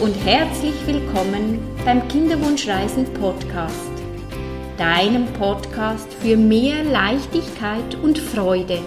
und herzlich willkommen beim Kinderwunschreisen Podcast, deinem Podcast für mehr Leichtigkeit und Freude.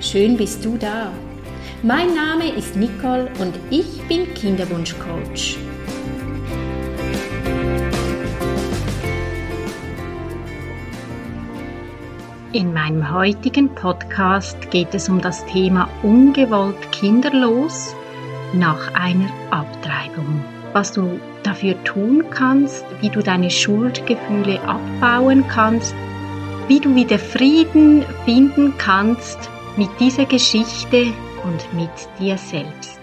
Schön bist du da. Mein Name ist Nicole und ich bin Kinderwunschcoach. In meinem heutigen Podcast geht es um das Thema ungewollt kinderlos nach einer Abtreibung. Was du dafür tun kannst, wie du deine Schuldgefühle abbauen kannst, wie du wieder Frieden finden kannst mit dieser Geschichte und mit dir selbst.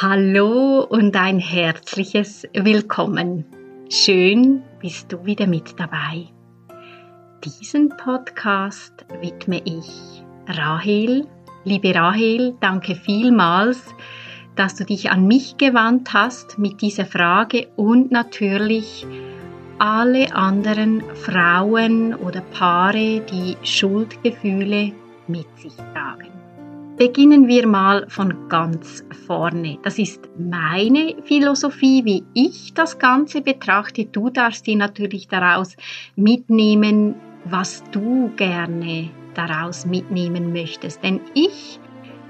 Hallo und ein herzliches Willkommen. Schön bist du wieder mit dabei. Diesen Podcast widme ich Rahel Liebe Rahel, danke vielmals, dass du dich an mich gewandt hast mit dieser Frage und natürlich alle anderen Frauen oder Paare, die Schuldgefühle mit sich tragen. Beginnen wir mal von ganz vorne. Das ist meine Philosophie, wie ich das Ganze betrachte. Du darfst dir natürlich daraus mitnehmen, was du gerne daraus mitnehmen möchtest. Denn ich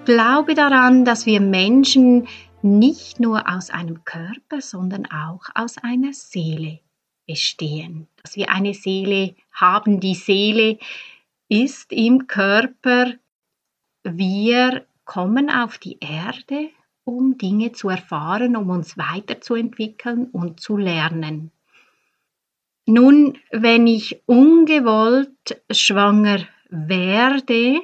glaube daran, dass wir Menschen nicht nur aus einem Körper, sondern auch aus einer Seele bestehen. Dass wir eine Seele haben. Die Seele ist im Körper. Wir kommen auf die Erde, um Dinge zu erfahren, um uns weiterzuentwickeln und zu lernen. Nun, wenn ich ungewollt schwanger werde.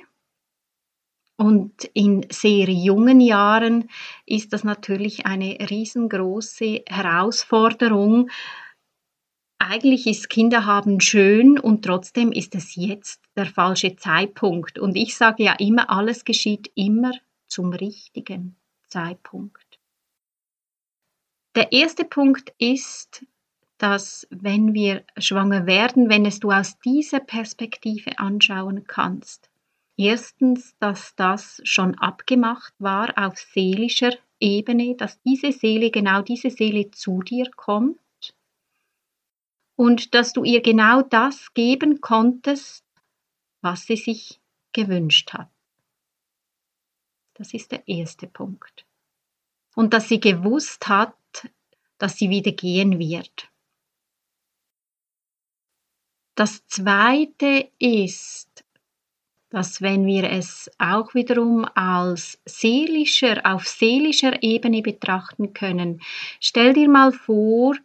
Und in sehr jungen Jahren ist das natürlich eine riesengroße Herausforderung. Eigentlich ist Kinderhaben schön und trotzdem ist es jetzt der falsche Zeitpunkt. Und ich sage ja immer, alles geschieht immer zum richtigen Zeitpunkt. Der erste Punkt ist, dass wenn wir schwanger werden, wenn es du aus dieser Perspektive anschauen kannst, erstens, dass das schon abgemacht war auf seelischer Ebene, dass diese Seele, genau diese Seele zu dir kommt und dass du ihr genau das geben konntest, was sie sich gewünscht hat. Das ist der erste Punkt. Und dass sie gewusst hat, dass sie wieder gehen wird. Das Zweite ist, dass wenn wir es auch wiederum als seelischer, auf seelischer Ebene betrachten können, stell dir mal vor,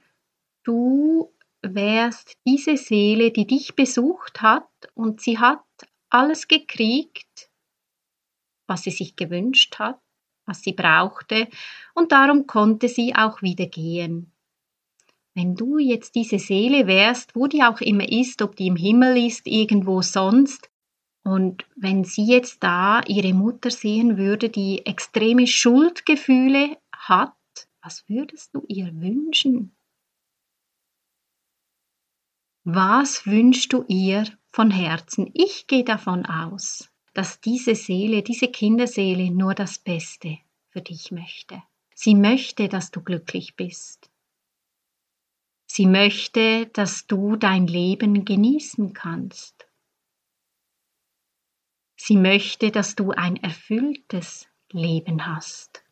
du wärst diese Seele, die dich besucht hat und sie hat alles gekriegt, was sie sich gewünscht hat, was sie brauchte, und darum konnte sie auch wieder gehen. Wenn du jetzt diese Seele wärst, wo die auch immer ist, ob die im Himmel ist, irgendwo sonst, und wenn sie jetzt da ihre Mutter sehen würde, die extreme Schuldgefühle hat, was würdest du ihr wünschen? Was wünschst du ihr von Herzen? Ich gehe davon aus, dass diese Seele, diese Kinderseele nur das Beste für dich möchte. Sie möchte, dass du glücklich bist. Sie möchte, dass du dein Leben genießen kannst. Sie möchte, dass du ein erfülltes Leben hast.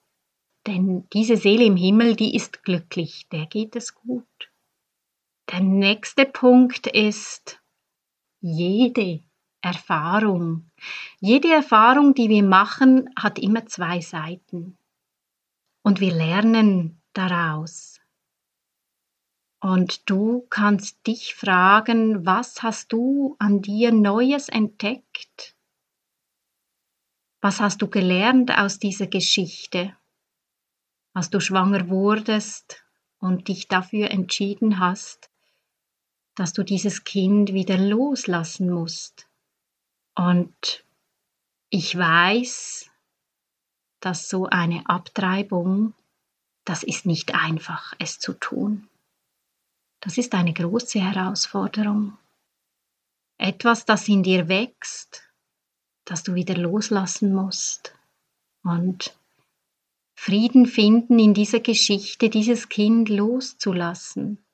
Denn diese Seele im Himmel, die ist glücklich, der geht es gut. Der nächste Punkt ist jede Erfahrung. Jede Erfahrung, die wir machen, hat immer zwei Seiten. Und wir lernen daraus. Und du kannst dich fragen, was hast du an dir Neues entdeckt? Was hast du gelernt aus dieser Geschichte, als du schwanger wurdest und dich dafür entschieden hast, dass du dieses Kind wieder loslassen musst? Und ich weiß, dass so eine Abtreibung, das ist nicht einfach, es zu tun. Das ist eine große Herausforderung. Etwas, das in dir wächst, das du wieder loslassen musst. und Frieden finden in dieser Geschichte, dieses Kind loszulassen.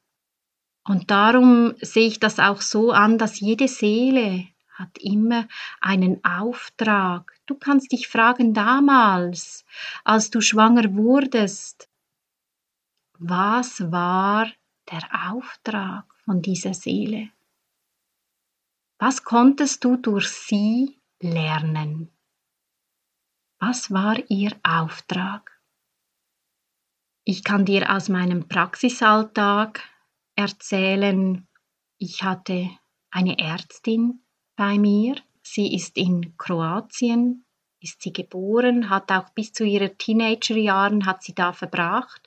Und darum sehe ich das auch so an, dass jede Seele hat immer einen Auftrag. Du kannst dich fragen damals, als du schwanger wurdest, was war der Auftrag von dieser Seele? Was konntest du durch sie lernen? Was war ihr Auftrag? Ich kann dir aus meinem Praxisalltag erzählen, ich hatte eine Ärztin bei mir. Sie ist in Kroatien, ist sie geboren, hat auch bis zu ihren Teenagerjahren hat sie da verbracht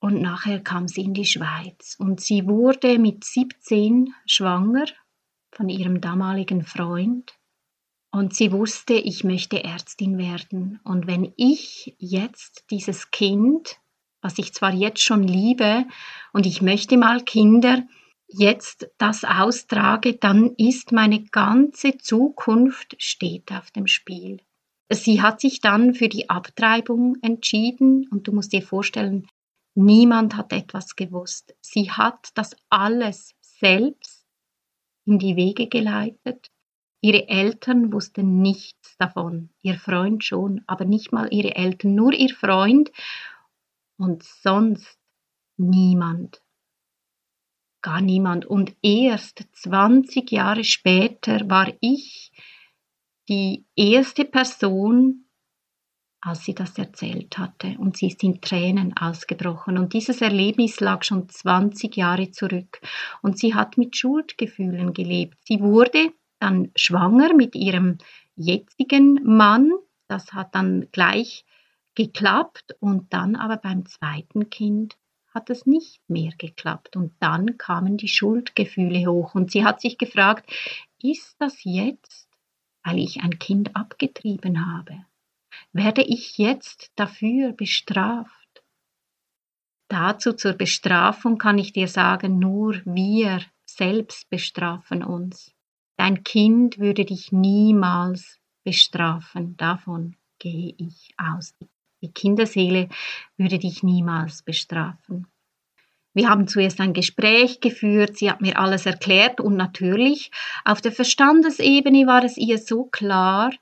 und nachher kam sie in die Schweiz. Und sie wurde mit 17 schwanger von ihrem damaligen Freund. Und sie wusste, ich möchte Ärztin werden. Und wenn ich jetzt dieses Kind was ich zwar jetzt schon liebe und ich möchte mal Kinder, jetzt das austrage, dann ist meine ganze Zukunft steht auf dem Spiel. Sie hat sich dann für die Abtreibung entschieden. Und du musst dir vorstellen, niemand hat etwas gewusst. Sie hat das alles selbst in die Wege geleitet. Ihre Eltern wussten nichts davon, ihr Freund schon, aber nicht mal ihre Eltern, nur ihr Freund und sonst niemand. Gar niemand. Und erst 20 Jahre später war ich die erste Person, als sie das erzählt hatte. Und sie ist in Tränen ausgebrochen. Und dieses Erlebnis lag schon 20 Jahre zurück. Und sie hat mit Schuldgefühlen gelebt. Sie wurde dann schwanger mit ihrem jetzigen Mann. Das hat dann gleich geklappt und dann aber beim zweiten Kind hat es nicht mehr geklappt und dann kamen die Schuldgefühle hoch und sie hat sich gefragt, ist das jetzt, weil ich ein Kind abgetrieben habe? Werde ich jetzt dafür bestraft? Dazu zur Bestrafung kann ich dir sagen, nur wir selbst bestrafen uns. Dein Kind würde dich niemals bestrafen, davon gehe ich aus. Die Kinderseele würde dich niemals bestrafen. Wir haben zuerst ein Gespräch geführt, sie hat mir alles erklärt und natürlich auf der Verstandesebene war es ihr so klar,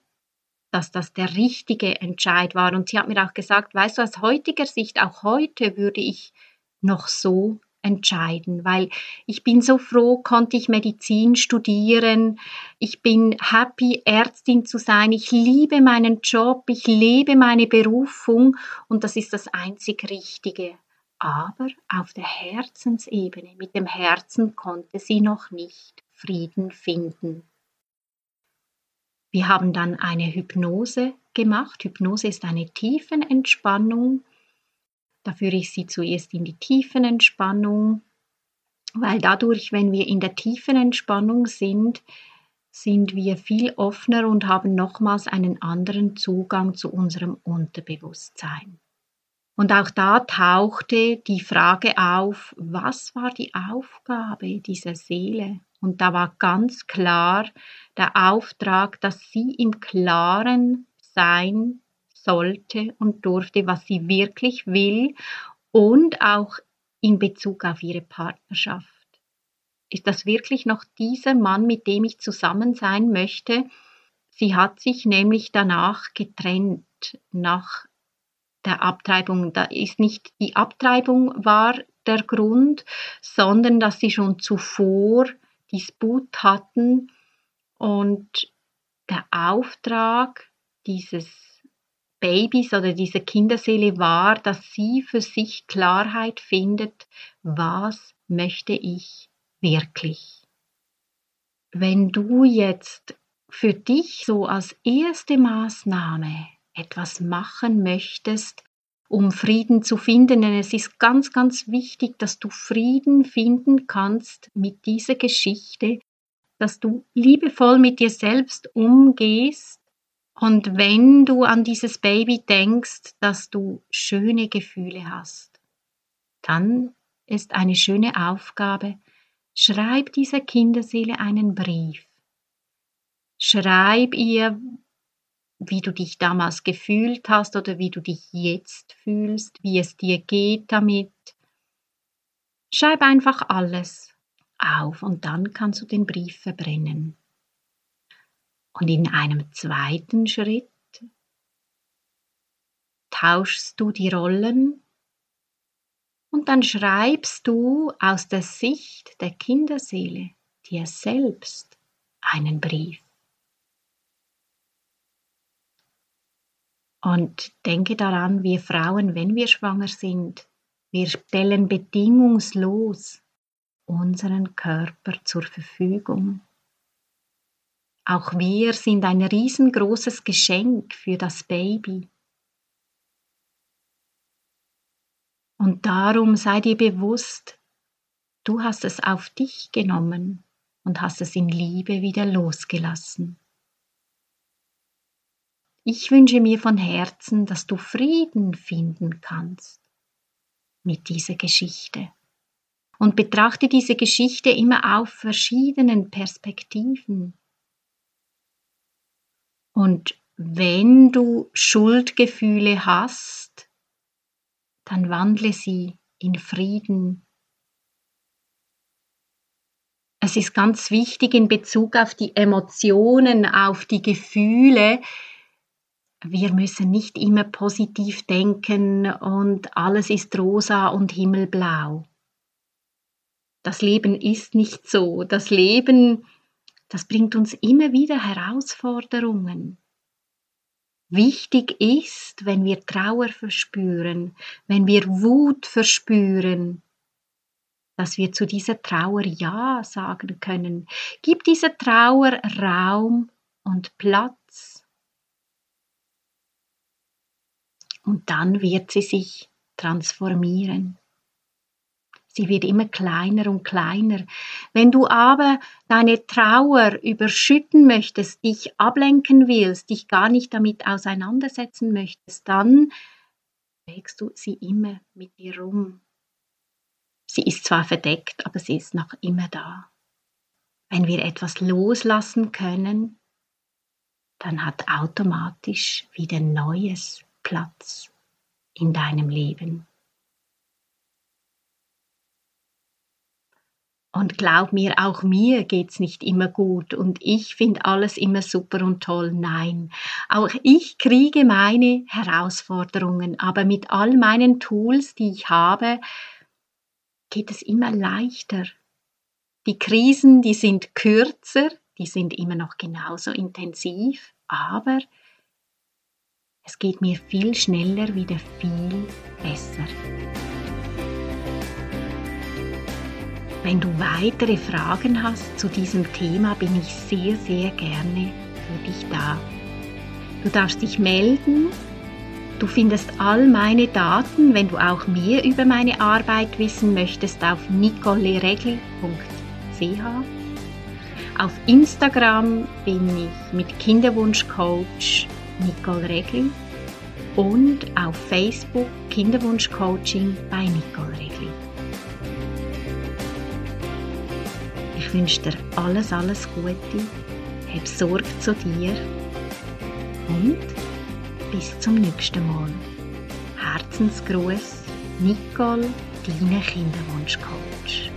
dass das der richtige Entscheid war. Und sie hat mir auch gesagt, weißt du, aus heutiger Sicht, auch heute würde ich noch so entscheiden, weil ich bin so froh, konnte ich Medizin studieren. Ich bin happy, Ärztin zu sein. Ich liebe meinen Job, ich lebe meine Berufung und das ist das einzig Richtige. Aber auf der Herzensebene, mit dem Herzen konnte sie noch nicht Frieden finden. Wir haben dann eine Hypnose gemacht. Hypnose ist eine Tiefenentspannung. Da führe ich sie zuerst in die Tiefenentspannung, weil dadurch, wenn wir in der Tiefenentspannung sind, sind wir viel offener und haben nochmals einen anderen Zugang zu unserem Unterbewusstsein. Und auch da tauchte die Frage auf, was war die Aufgabe dieser Seele? Und da war ganz klar der Auftrag, dass sie im Klaren sein sollte und durfte, was sie wirklich will und auch in Bezug auf ihre Partnerschaft. Ist das wirklich noch dieser Mann, mit dem ich zusammen sein möchte? Sie hat sich nämlich danach getrennt, nach der Abtreibung. Da ist nicht die Abtreibung war der Grund, sondern dass sie schon zuvor Disput hatten und der Auftrag dieses Babys oder dieser Kinderseele war, dass sie für sich Klarheit findet, was möchte ich wirklich. Wenn du jetzt für dich so als erste Maßnahme etwas machen möchtest, um Frieden zu finden, denn es ist ganz, ganz wichtig, dass du Frieden finden kannst mit dieser Geschichte, dass du liebevoll mit dir selbst umgehst und wenn du an dieses Baby denkst, dass du schöne Gefühle hast, dann ist eine schöne Aufgabe, schreib dieser Kinderseele einen Brief. Schreib ihr, wie du dich damals gefühlt hast oder wie du dich jetzt fühlst, wie es dir geht damit. Schreib einfach alles auf und dann kannst du den Brief verbrennen. Und in einem zweiten Schritt tauschst du die Rollen und dann schreibst du aus der Sicht der Kinderseele dir selbst einen Brief. Und denke daran, wir Frauen, wenn wir schwanger sind, wir stellen bedingungslos unseren Körper zur Verfügung. Auch wir sind ein riesengroßes Geschenk für das Baby. Und darum sei dir bewusst, du hast es auf dich genommen und hast es in Liebe wieder losgelassen. Ich wünsche mir von Herzen, dass du Frieden finden kannst mit dieser Geschichte. Und betrachte diese Geschichte immer auf verschiedenen Perspektiven. Und wenn du Schuldgefühle hast, dann wandle sie in Frieden. Es ist ganz wichtig in Bezug auf die Emotionen, auf die Gefühle, wir müssen nicht immer positiv denken und alles ist rosa und himmelblau. Das Leben ist nicht so. Das Leben, das bringt uns immer wieder Herausforderungen. Wichtig ist, wenn wir Trauer verspüren, wenn wir Wut verspüren, dass wir zu dieser Trauer Ja sagen können. Gib dieser Trauer Raum und Platz. Und dann wird sie sich transformieren. Sie wird immer kleiner und kleiner. Wenn du aber deine Trauer überschütten möchtest, dich ablenken willst, dich gar nicht damit auseinandersetzen möchtest, dann trägst du sie immer mit dir rum. Sie ist zwar verdeckt, aber sie ist noch immer da. Wenn wir etwas loslassen können, dann hat automatisch wieder Neues Platz in deinem Leben. Und glaub mir, auch mir geht's nicht immer gut und ich finde alles immer super und toll. Nein, auch ich kriege meine Herausforderungen, aber mit all meinen Tools, die ich habe, geht es immer leichter. Die Krisen, die sind kürzer, die sind immer noch genauso intensiv, aber es geht mir viel schneller wieder viel besser. Wenn du weitere Fragen hast zu diesem Thema, bin ich sehr, sehr gerne für dich da. Du darfst dich melden. Du findest all meine Daten, wenn du auch mehr über meine Arbeit wissen möchtest, auf nicoleregli.ch. Auf Instagram bin ich mit Kinderwunschcoach Nicole Regli und auf Facebook Kinderwunschcoaching bei Nicole Regli. Ich wünsche dir alles, alles Gute, hab Sorge zu dir und bis zum nächsten Mal. Herzensgruß, Nicole, deine Kinderwunschcoach.